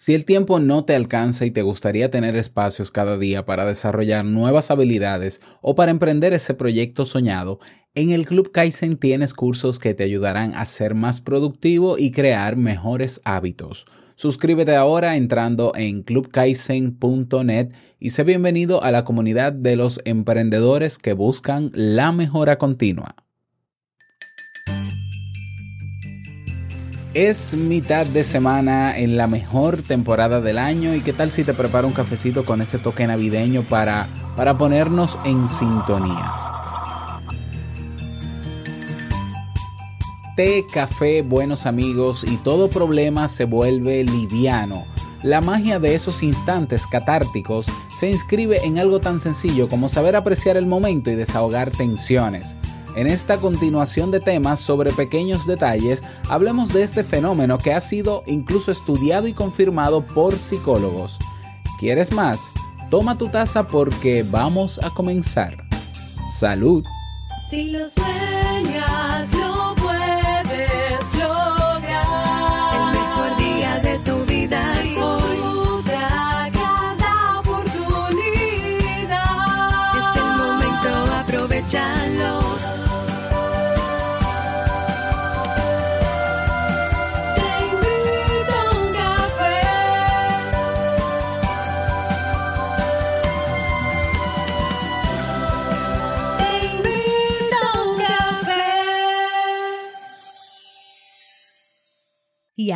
Si el tiempo no te alcanza y te gustaría tener espacios cada día para desarrollar nuevas habilidades o para emprender ese proyecto soñado, en el Club Kaizen tienes cursos que te ayudarán a ser más productivo y crear mejores hábitos. Suscríbete ahora entrando en clubkaizen.net y sé bienvenido a la comunidad de los emprendedores que buscan la mejora continua. Es mitad de semana en la mejor temporada del año y qué tal si te preparo un cafecito con ese toque navideño para, para ponernos en sintonía. Té, café, buenos amigos y todo problema se vuelve liviano. La magia de esos instantes catárticos se inscribe en algo tan sencillo como saber apreciar el momento y desahogar tensiones. En esta continuación de temas sobre pequeños detalles, hablemos de este fenómeno que ha sido incluso estudiado y confirmado por psicólogos. ¿Quieres más? Toma tu taza porque vamos a comenzar. Salud.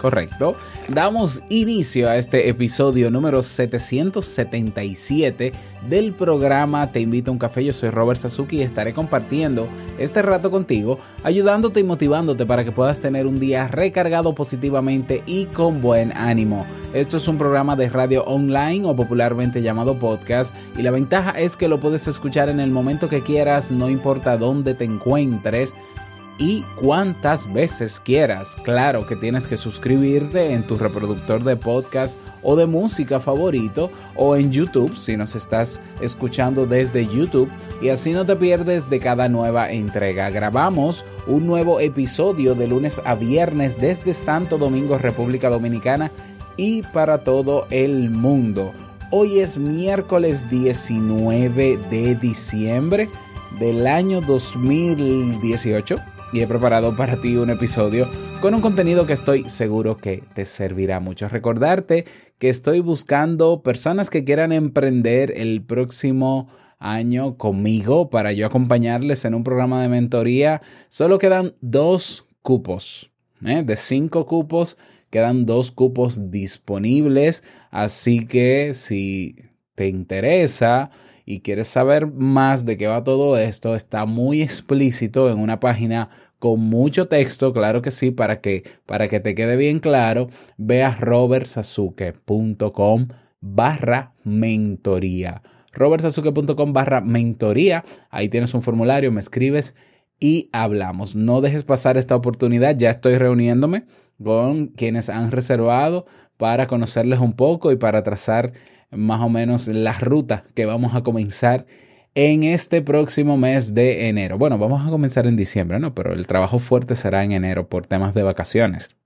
Correcto. Damos inicio a este episodio número 777 del programa Te invito a un café. Yo soy Robert Sasuki y estaré compartiendo este rato contigo, ayudándote y motivándote para que puedas tener un día recargado positivamente y con buen ánimo. Esto es un programa de radio online o popularmente llamado podcast y la ventaja es que lo puedes escuchar en el momento que quieras, no importa dónde te encuentres y cuántas veces quieras. Claro que tienes que suscribirte en tu reproductor de podcast o de música favorito o en YouTube si nos estás escuchando desde YouTube y así no te pierdes de cada nueva entrega. Grabamos un nuevo episodio de lunes a viernes desde Santo Domingo, República Dominicana y para todo el mundo. Hoy es miércoles 19 de diciembre del año 2018 y he preparado para ti un episodio con un contenido que estoy seguro que te servirá mucho. Recordarte que estoy buscando personas que quieran emprender el próximo año conmigo para yo acompañarles en un programa de mentoría. Solo quedan dos cupos. ¿eh? De cinco cupos, quedan dos cupos disponibles. Así que si te interesa y quieres saber más de qué va todo esto, está muy explícito en una página con mucho texto, claro que sí, para que, para que te quede bien claro, ve a robertsasuke.com barra mentoría. robertsasuke.com barra mentoría, ahí tienes un formulario, me escribes y hablamos. No dejes pasar esta oportunidad, ya estoy reuniéndome con quienes han reservado para conocerles un poco y para trazar más o menos la ruta que vamos a comenzar en este próximo mes de enero. Bueno, vamos a comenzar en diciembre, ¿no? Pero el trabajo fuerte será en enero por temas de vacaciones.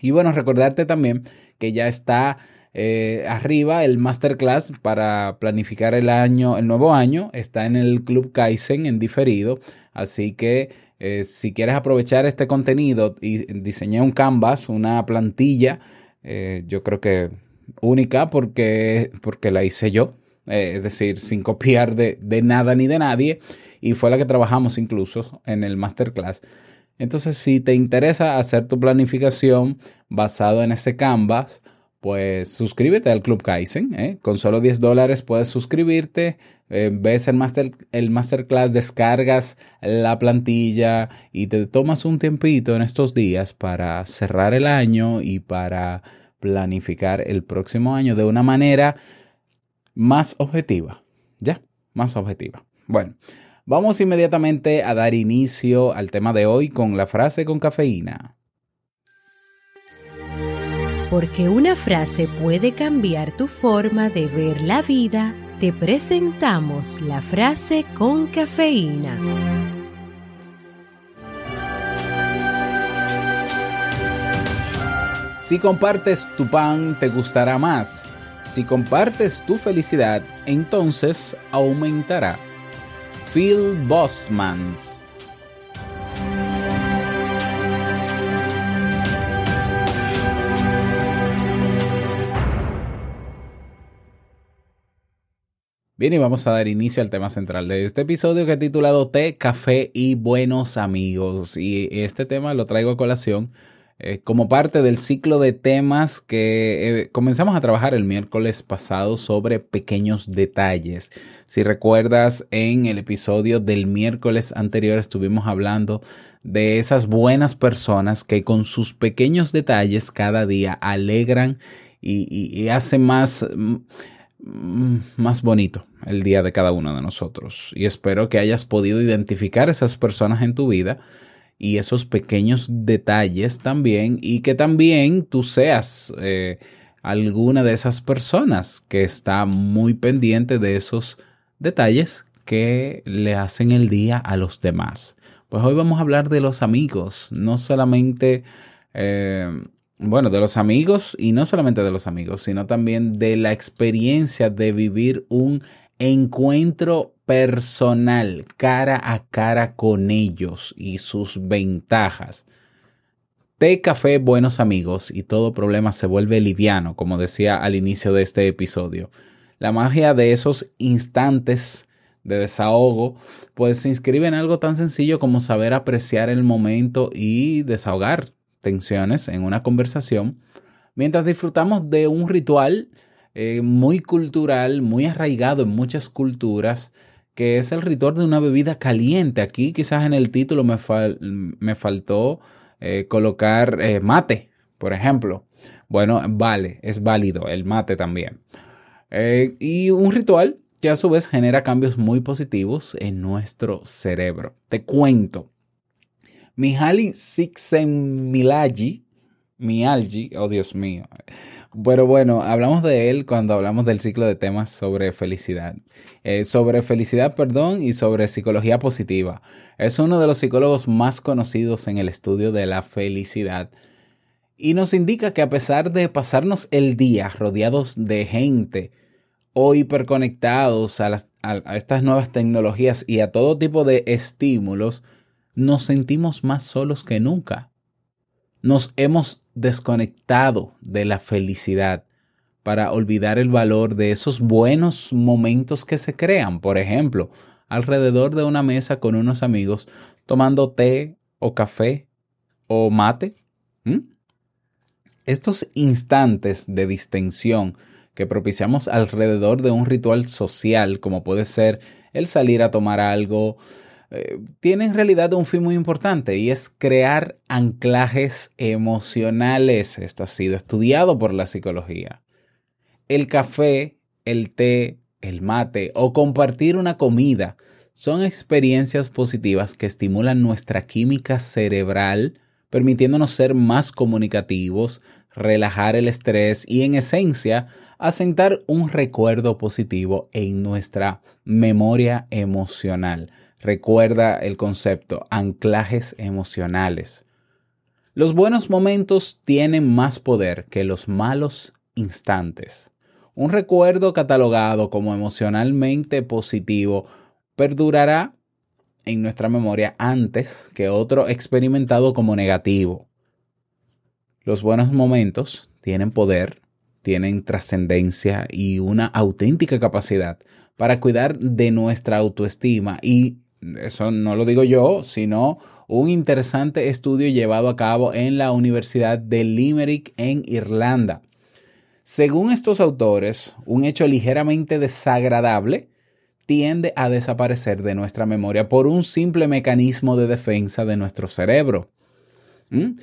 Y bueno, recordarte también que ya está eh, arriba el masterclass para planificar el año, el nuevo año. Está en el Club Kaizen en diferido. Así que eh, si quieres aprovechar este contenido y diseñé un canvas, una plantilla, eh, yo creo que única porque, porque la hice yo, eh, es decir, sin copiar de, de, nada ni de nadie, y fue la que trabajamos incluso en el masterclass. Entonces, si te interesa hacer tu planificación basado en ese canvas pues suscríbete al Club Kaizen. ¿eh? Con solo 10 dólares puedes suscribirte, eh, ves el, master, el masterclass, descargas la plantilla y te tomas un tiempito en estos días para cerrar el año y para planificar el próximo año de una manera más objetiva. ¿Ya? Más objetiva. Bueno, vamos inmediatamente a dar inicio al tema de hoy con la frase con cafeína. Porque una frase puede cambiar tu forma de ver la vida, te presentamos la frase con cafeína. Si compartes tu pan, te gustará más. Si compartes tu felicidad, entonces aumentará. Phil Bosmans. Bien, y vamos a dar inicio al tema central de este episodio que he titulado Té, Café y Buenos Amigos. Y este tema lo traigo a colación eh, como parte del ciclo de temas que eh, comenzamos a trabajar el miércoles pasado sobre pequeños detalles. Si recuerdas, en el episodio del miércoles anterior estuvimos hablando de esas buenas personas que con sus pequeños detalles cada día alegran y, y- hacen más, mm, más bonito el día de cada uno de nosotros. Y espero que hayas podido identificar esas personas en tu vida y esos pequeños detalles también y que también tú seas eh, alguna de esas personas que está muy pendiente de esos detalles que le hacen el día a los demás. Pues hoy vamos a hablar de los amigos, no solamente, eh, bueno, de los amigos y no solamente de los amigos, sino también de la experiencia de vivir un encuentro personal, cara a cara con ellos y sus ventajas. Té, café, buenos amigos y todo problema se vuelve liviano, como decía al inicio de este episodio. La magia de esos instantes de desahogo, pues se inscribe en algo tan sencillo como saber apreciar el momento y desahogar tensiones en una conversación, mientras disfrutamos de un ritual eh, muy cultural, muy arraigado en muchas culturas, que es el ritual de una bebida caliente. Aquí quizás en el título me, fal- me faltó eh, colocar eh, mate, por ejemplo. Bueno, vale, es válido el mate también. Y un ritual que a su vez genera cambios muy positivos en nuestro cerebro. Te cuento. Mihaly Csikszentmihalyi, Mialgi, oh Dios mío. Pero bueno, hablamos de él cuando hablamos del ciclo de temas sobre felicidad. Eh, sobre felicidad, perdón, y sobre psicología positiva. Es uno de los psicólogos más conocidos en el estudio de la felicidad. Y nos indica que a pesar de pasarnos el día rodeados de gente o hiperconectados a estas nuevas tecnologías y a todo tipo de estímulos, nos sentimos más solos que nunca. Nos hemos desconectado de la felicidad para olvidar el valor de esos buenos momentos que se crean. Por ejemplo, alrededor de una mesa con unos amigos tomando té o café o mate. Estos instantes de distensión que propiciamos alrededor de un ritual social, como puede ser el salir a tomar algo, eh, tiene en realidad un fin muy importante y es crear anclajes emocionales. Esto ha sido estudiado por la psicología. El café, el té, el mate o compartir una comida son experiencias positivas que estimulan nuestra química cerebral, permitiéndonos ser más comunicativos, relajar el estrés y en esencia asentar un recuerdo positivo en nuestra memoria emocional. Recuerda el concepto, anclajes emocionales. Los buenos momentos tienen más poder que los malos instantes. Un recuerdo catalogado como emocionalmente positivo perdurará en nuestra memoria antes que otro experimentado como negativo. Los buenos momentos tienen poder, tienen trascendencia y una auténtica capacidad para cuidar de nuestra autoestima y eso no lo digo yo, sino un interesante estudio llevado a cabo en la Universidad de Limerick en Irlanda. Según estos autores, un hecho ligeramente desagradable tiende a desaparecer de nuestra memoria por un simple mecanismo de defensa de nuestro cerebro. ¿Mm?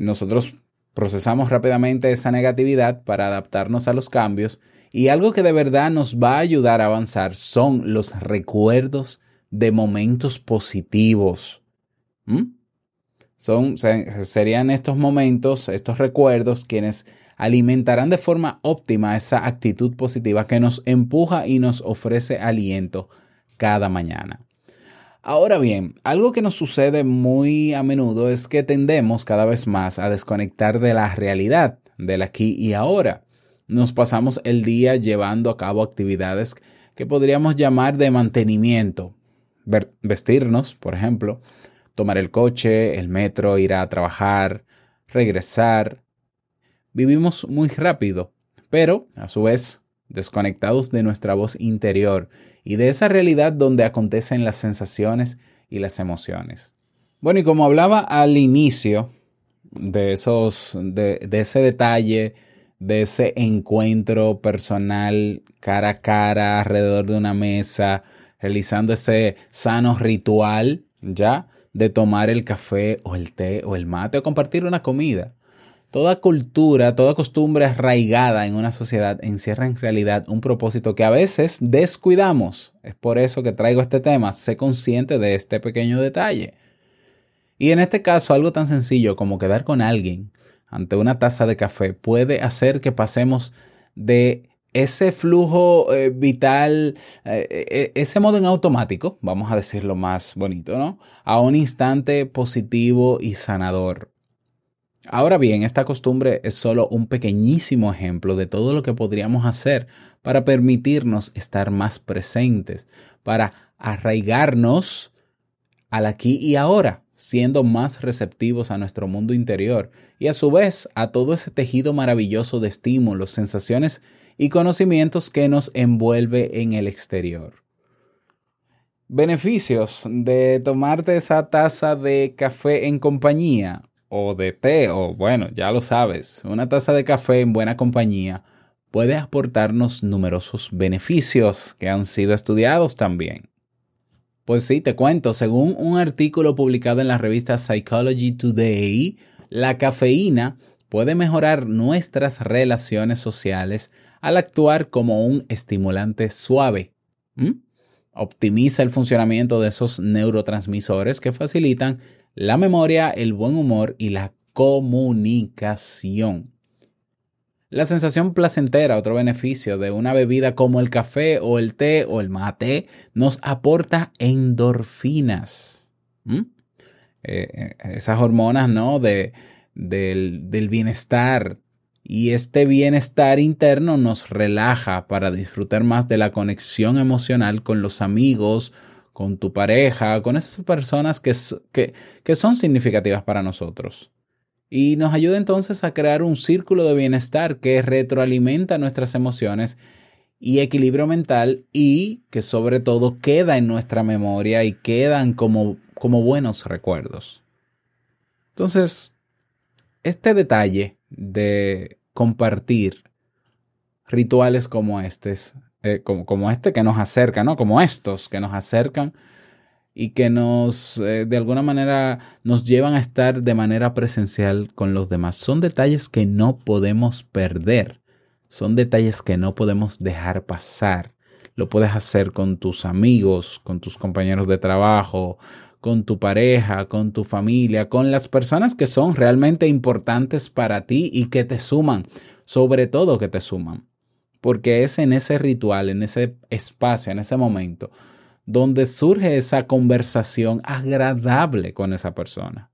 Nosotros procesamos rápidamente esa negatividad para adaptarnos a los cambios y algo que de verdad nos va a ayudar a avanzar son los recuerdos de momentos positivos. ¿Mm? Son, serían estos momentos, estos recuerdos, quienes alimentarán de forma óptima esa actitud positiva que nos empuja y nos ofrece aliento cada mañana. Ahora bien, algo que nos sucede muy a menudo es que tendemos cada vez más a desconectar de la realidad, del aquí y ahora. Nos pasamos el día llevando a cabo actividades que podríamos llamar de mantenimiento. Vestirnos, por ejemplo, tomar el coche, el metro, ir a trabajar, regresar, vivimos muy rápido, pero a su vez desconectados de nuestra voz interior y de esa realidad donde acontecen las sensaciones y las emociones. Bueno, y como hablaba al inicio de esos, de, ese detalle, de ese encuentro personal cara a cara alrededor de una mesa, realizando ese sano ritual, ya, de tomar el café o el té o el mate o compartir una comida. Toda cultura, toda costumbre arraigada en una sociedad encierra en realidad un propósito que a veces descuidamos. Es por eso que traigo este tema, sé consciente de este pequeño detalle. Y en este caso, algo tan sencillo como quedar con alguien ante una taza de café puede hacer que pasemos de ese flujo eh, vital, eh, eh, ese modo en automático, vamos a decirlo más bonito, ¿no? A un instante positivo y sanador. Ahora bien, esta costumbre es solo un pequeñísimo ejemplo de todo lo que podríamos hacer para permitirnos estar más presentes, para arraigarnos al aquí y ahora, siendo más receptivos a nuestro mundo interior y a su vez a todo ese tejido maravilloso de estímulos, sensaciones y conocimientos que nos envuelve en el exterior. Beneficios de tomarte esa taza de café en compañía o de té, o bueno, ya lo sabes, una taza de café en buena compañía puede aportarnos numerosos beneficios que han sido estudiados también. Pues sí, te cuento, según un artículo publicado en la revista Psychology Today, la cafeína puede mejorar nuestras relaciones sociales al actuar como un estimulante suave. Optimiza el funcionamiento de esos neurotransmisores que facilitan la memoria, el buen humor y la comunicación. La sensación placentera, otro beneficio de una bebida como el café o el té o el mate, nos aporta endorfinas. Eh, eh, esas hormonas, ¿no? De, del, del bienestar. Y este bienestar interno nos relaja para disfrutar más de la conexión emocional con los amigos, con tu pareja, con esas personas que, que, son significativas para nosotros. Y nos ayuda entonces a crear un círculo de bienestar que retroalimenta nuestras emociones y equilibrio mental y que sobre todo queda en nuestra memoria y quedan como, como buenos recuerdos. Entonces, este detalle de compartir rituales como estos eh, como, este que nos acerca, ¿no? Como estos que nos acercan y que nos, eh, de alguna manera, nos llevan a estar de manera presencial con los demás. Son detalles que no podemos perder. Son detalles que no podemos dejar pasar. Lo puedes hacer con tus amigos, con tus compañeros de trabajo, con tu pareja, con tu familia, con las personas que son realmente importantes para ti y que te suman, sobre todo que te suman porque es en ese ritual, en ese espacio, en ese momento, donde surge esa conversación agradable con esa persona.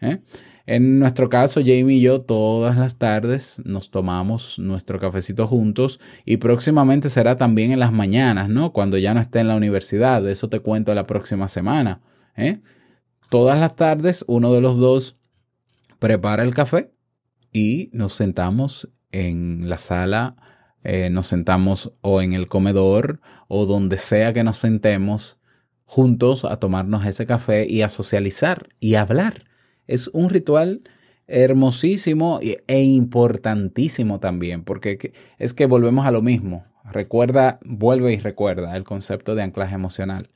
¿eh? En nuestro caso, Jamie y yo todas las tardes nos tomamos nuestro cafecito juntos y próximamente será también en las mañanas, ¿no? Cuando ya no esté en la universidad. De eso te cuento la próxima semana. ¿Eh? Todas las tardes uno de los dos prepara el café y nos sentamos en la sala eh, nos sentamos o en el comedor o donde sea que nos sentemos juntos a tomarnos ese café y a socializar y hablar. Es un ritual hermosísimo e importantísimo también, porque que- es que volvemos a lo mismo. Recuerda, vuelve y recuerda el concepto de anclaje emocional.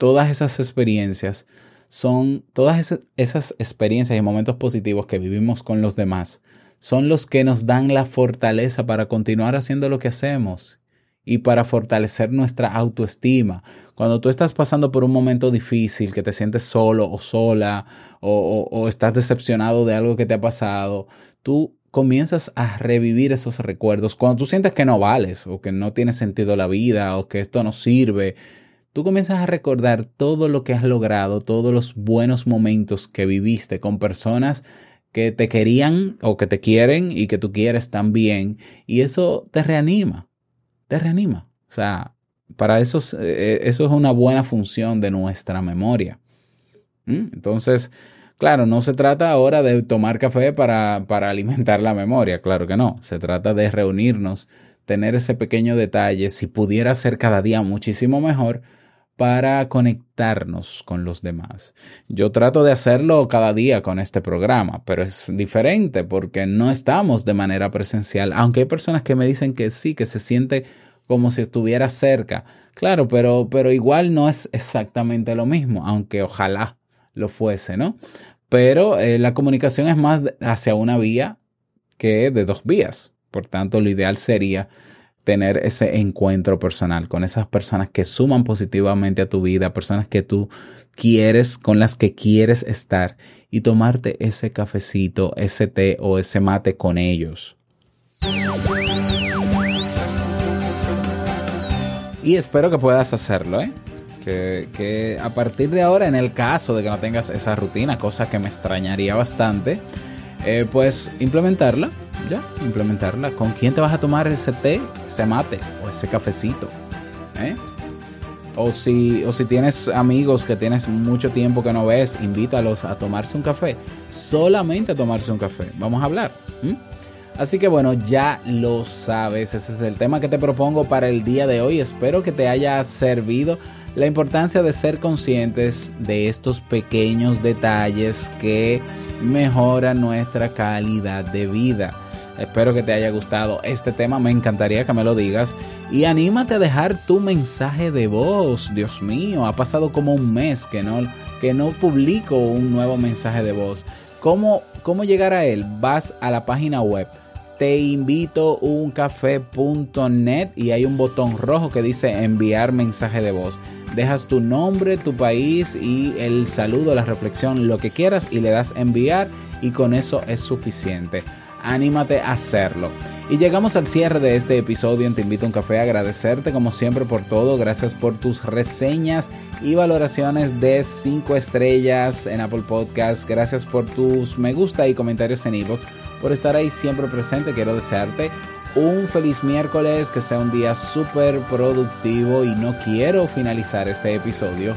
Todas esas experiencias son, todas esa- esas experiencias y momentos positivos que vivimos con los demás, son los que nos dan la fortaleza para continuar haciendo lo que hacemos y para fortalecer nuestra autoestima. Cuando tú estás pasando por un momento difícil, que te sientes solo o sola, o, o- o estás decepcionado de algo que te ha pasado, tú comienzas a revivir esos recuerdos. Cuando tú sientes que no vales, o que no tiene sentido la vida, o que esto no sirve, tú comienzas a recordar todo lo que has logrado, todos los buenos momentos que viviste con personas que te querían o que te quieren y que tú quieres también, y eso te reanima te reanima. O sea, para eso, es- eh, eso es una buena función de nuestra memoria. ¿Mm? Entonces, claro, no se trata ahora de tomar café para, para alimentar la memoria, claro que no. Se trata de reunirnos, tener ese pequeño detalle, si pudiera ser cada día muchísimo mejor, para conectarnos con los demás. Yo trato de hacerlo cada día con este programa, pero es diferente porque no estamos de manera presencial, aunque hay personas que me dicen que sí, que se siente como si estuviera cerca. Claro, pero, pero igual no es exactamente lo mismo, aunque ojalá lo fuese, ¿no? Pero eh, la comunicación es más hacia una vía que de dos vías. Por tanto, lo ideal sería tener ese encuentro personal con esas personas que suman positivamente a tu vida, personas que tú quieres, con las que quieres estar y tomarte ese cafecito, ese té o ese mate con ellos. Y espero que puedas hacerlo, ¿eh? Que, que a partir de ahora, en el caso de que no tengas esa rutina, cosa que me extrañaría bastante, eh, pues implementarla, ya, implementarla. ¿Con quién te vas a tomar ese té, ese mate o ese cafecito? ¿Eh? O si, o si tienes amigos que tienes mucho tiempo que no ves, invítalos a tomarse un café. Solamente a tomarse un café. Vamos a hablar. Así que bueno, ya lo sabes. Ese es el tema que te propongo para el día de hoy. Espero que te haya servido la importancia de ser conscientes de estos pequeños detalles que mejoran nuestra calidad de vida. Espero que te haya gustado este tema, me encantaría que me lo digas y anímate a dejar tu mensaje de voz. Dios mío, ha pasado como un mes que no, que no publico un nuevo mensaje de voz. ¿Cómo, ¿Cómo llegar a él? Vas a la página web te invito uncafe.net y hay un botón rojo que dice enviar mensaje de voz. Dejas tu nombre, tu país y el saludo, la reflexión, lo que quieras y le das enviar y con eso es suficiente. Anímate a hacerlo. Y llegamos al cierre de este episodio en Te invito a un café. Agradecerte como siempre por todo. Gracias por tus reseñas y valoraciones de 5 estrellas en Apple Podcast. Gracias por tus me gusta y comentarios en iVoox. Por estar ahí siempre presente. Quiero desearte un feliz miércoles, que sea un día súper productivo y no quiero finalizar este episodio